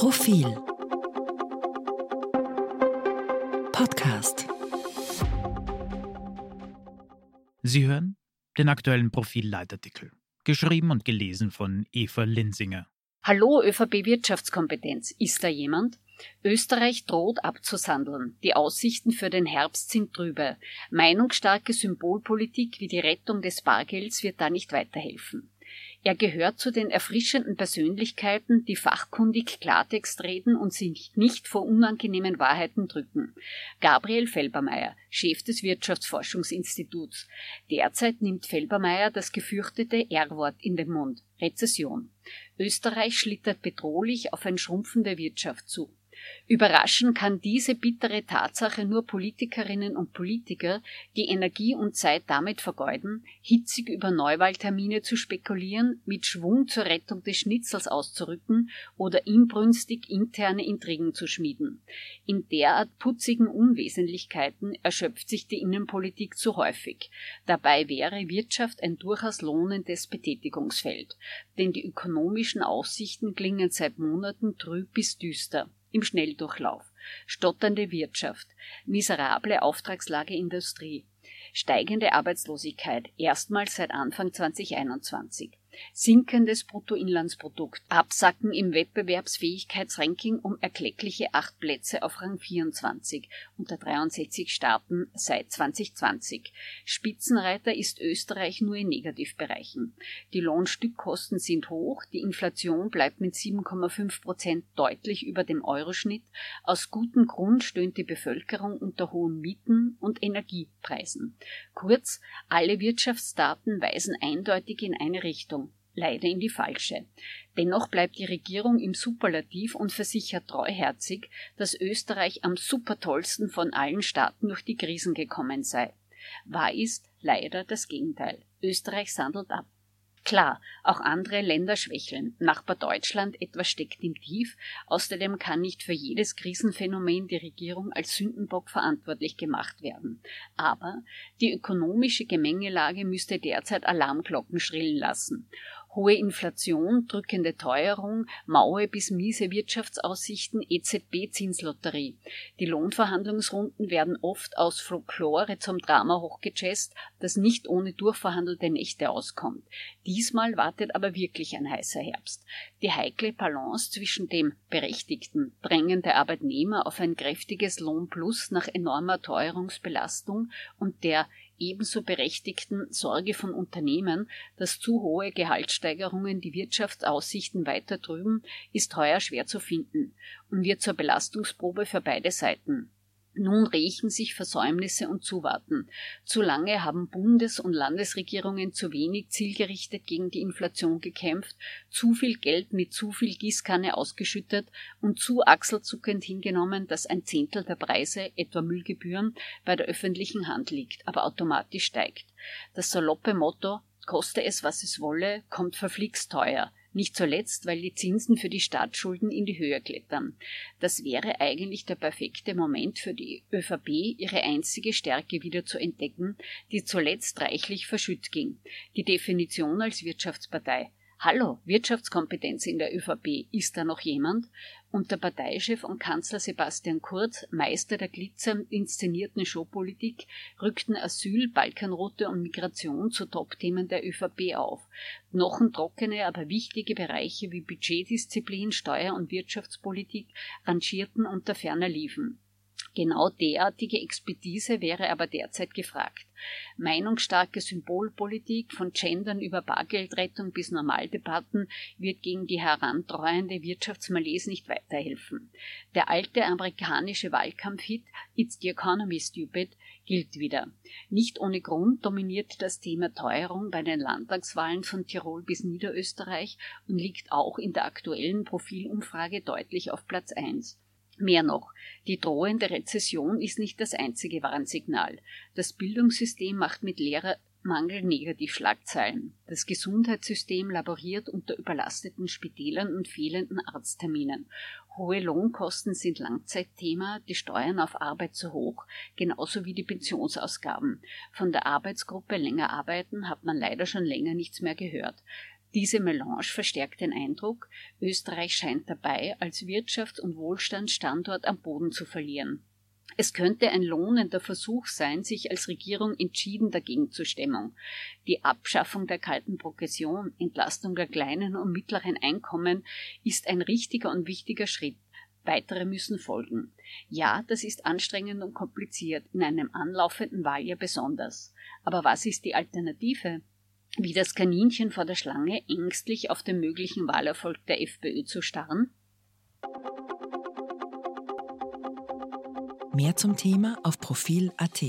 Profil Podcast Sie hören den aktuellen Profil-Leitartikel, geschrieben und gelesen von Eva Linsinger. Hallo ÖVP Wirtschaftskompetenz. Ist da jemand? Österreich droht abzusandeln. Die Aussichten für den Herbst sind trübe. Meinungsstarke Symbolpolitik wie die Rettung des Bargelds wird da nicht weiterhelfen. Er gehört zu den erfrischenden Persönlichkeiten, die fachkundig Klartext reden und sich nicht vor unangenehmen Wahrheiten drücken. Gabriel Felbermeier, Chef des Wirtschaftsforschungsinstituts. Derzeit nimmt Felbermeier das gefürchtete R-Wort in den Mund. Rezession. Österreich schlittert bedrohlich auf eine schrumpfende Wirtschaft zu. Überraschen kann diese bittere Tatsache nur Politikerinnen und Politiker, die Energie und Zeit damit vergeuden, hitzig über Neuwahltermine zu spekulieren, mit Schwung zur Rettung des Schnitzels auszurücken oder inbrünstig interne Intrigen zu schmieden. In derart putzigen Unwesentlichkeiten erschöpft sich die Innenpolitik zu häufig. Dabei wäre Wirtschaft ein durchaus lohnendes Betätigungsfeld, denn die ökonomischen Aussichten klingen seit Monaten trüb bis düster im Schnelldurchlauf, stotternde Wirtschaft, miserable Auftragslage Industrie, steigende Arbeitslosigkeit, erstmals seit Anfang 2021, sinkendes Bruttoinlandsprodukt, Absacken im Wettbewerbsfähigkeitsranking um erkleckliche acht Plätze auf Rang 24 unter 63 Staaten seit 2020. Spitzenreiter ist Österreich nur in Negativbereichen. Die Lohnstückkosten sind hoch, die Inflation bleibt mit 7,5 Prozent deutlich über dem Euroschnitt. Aus gutem Grund stöhnt die Bevölkerung unter hohen Mieten und Energiepreisen. Kurz, alle Wirtschaftsdaten weisen eindeutig in eine Richtung leider in die falsche. Dennoch bleibt die Regierung im Superlativ und versichert treuherzig, dass Österreich am supertollsten von allen Staaten durch die Krisen gekommen sei. Wahr ist leider das Gegenteil. Österreich sandelt ab. Klar, auch andere Länder schwächeln. Nachbar Deutschland etwa steckt im Tief. Außerdem kann nicht für jedes Krisenphänomen die Regierung als Sündenbock verantwortlich gemacht werden. Aber die ökonomische Gemengelage müsste derzeit Alarmglocken schrillen lassen. Hohe Inflation, drückende Teuerung, maue bis miese Wirtschaftsaussichten, EZB-Zinslotterie. Die Lohnverhandlungsrunden werden oft aus Folklore zum Drama hochgejazzt, das nicht ohne durchverhandelte Nächte auskommt. Diesmal wartet aber wirklich ein heißer Herbst. Die heikle Balance zwischen dem berechtigten Drängen der Arbeitnehmer auf ein kräftiges Lohnplus nach enormer Teuerungsbelastung und der ebenso berechtigten Sorge von Unternehmen, dass zu hohe Gehaltssteigerungen die Wirtschaftsaussichten weiter trüben, ist heuer schwer zu finden und wird zur Belastungsprobe für beide Seiten. Nun rächen sich Versäumnisse und Zuwarten. Zu lange haben Bundes- und Landesregierungen zu wenig zielgerichtet gegen die Inflation gekämpft, zu viel Geld mit zu viel Gießkanne ausgeschüttet und zu achselzuckend hingenommen, dass ein Zehntel der Preise, etwa Müllgebühren, bei der öffentlichen Hand liegt, aber automatisch steigt. Das saloppe Motto Koste es, was es wolle, kommt verflixt teuer nicht zuletzt, weil die Zinsen für die Staatsschulden in die Höhe klettern. Das wäre eigentlich der perfekte Moment für die ÖVP, ihre einzige Stärke wieder zu entdecken, die zuletzt reichlich verschütt ging. Die Definition als Wirtschaftspartei. Hallo, Wirtschaftskompetenz in der ÖVP. Ist da noch jemand? Und der Parteichef und Kanzler Sebastian Kurz, Meister der glitzernd inszenierten Showpolitik, rückten Asyl, Balkanroute und Migration zu Topthemen der ÖVP auf. Knochentrockene, aber wichtige Bereiche wie Budgetdisziplin, Steuer- und Wirtschaftspolitik rangierten unter ferner liefen. Genau derartige Expertise wäre aber derzeit gefragt. Meinungsstarke Symbolpolitik von Gendern über Bargeldrettung bis Normaldebatten wird gegen die herantreuende Wirtschaftsmalaise nicht weiterhelfen. Der alte amerikanische Wahlkampfhit It's the Economy Stupid gilt wieder. Nicht ohne Grund dominiert das Thema Teuerung bei den Landtagswahlen von Tirol bis Niederösterreich und liegt auch in der aktuellen Profilumfrage deutlich auf Platz 1. Mehr noch, die drohende Rezession ist nicht das einzige Warnsignal. Das Bildungssystem macht mit Lehrermangel Negativschlagzeilen. Das Gesundheitssystem laboriert unter überlasteten Spitälern und fehlenden Arztterminen. Hohe Lohnkosten sind Langzeitthema, die Steuern auf Arbeit zu hoch, genauso wie die Pensionsausgaben. Von der Arbeitsgruppe länger arbeiten hat man leider schon länger nichts mehr gehört. Diese Melange verstärkt den Eindruck, Österreich scheint dabei, als Wirtschafts- und Wohlstandsstandort am Boden zu verlieren. Es könnte ein lohnender Versuch sein, sich als Regierung entschieden dagegen zu stemmen. Die Abschaffung der kalten Progression, Entlastung der kleinen und mittleren Einkommen ist ein richtiger und wichtiger Schritt. Weitere müssen folgen. Ja, das ist anstrengend und kompliziert, in einem anlaufenden Wahljahr besonders. Aber was ist die Alternative? Wie das Kaninchen vor der Schlange ängstlich auf den möglichen Wahlerfolg der FPÖ zu starren? Mehr zum Thema auf Profil.at.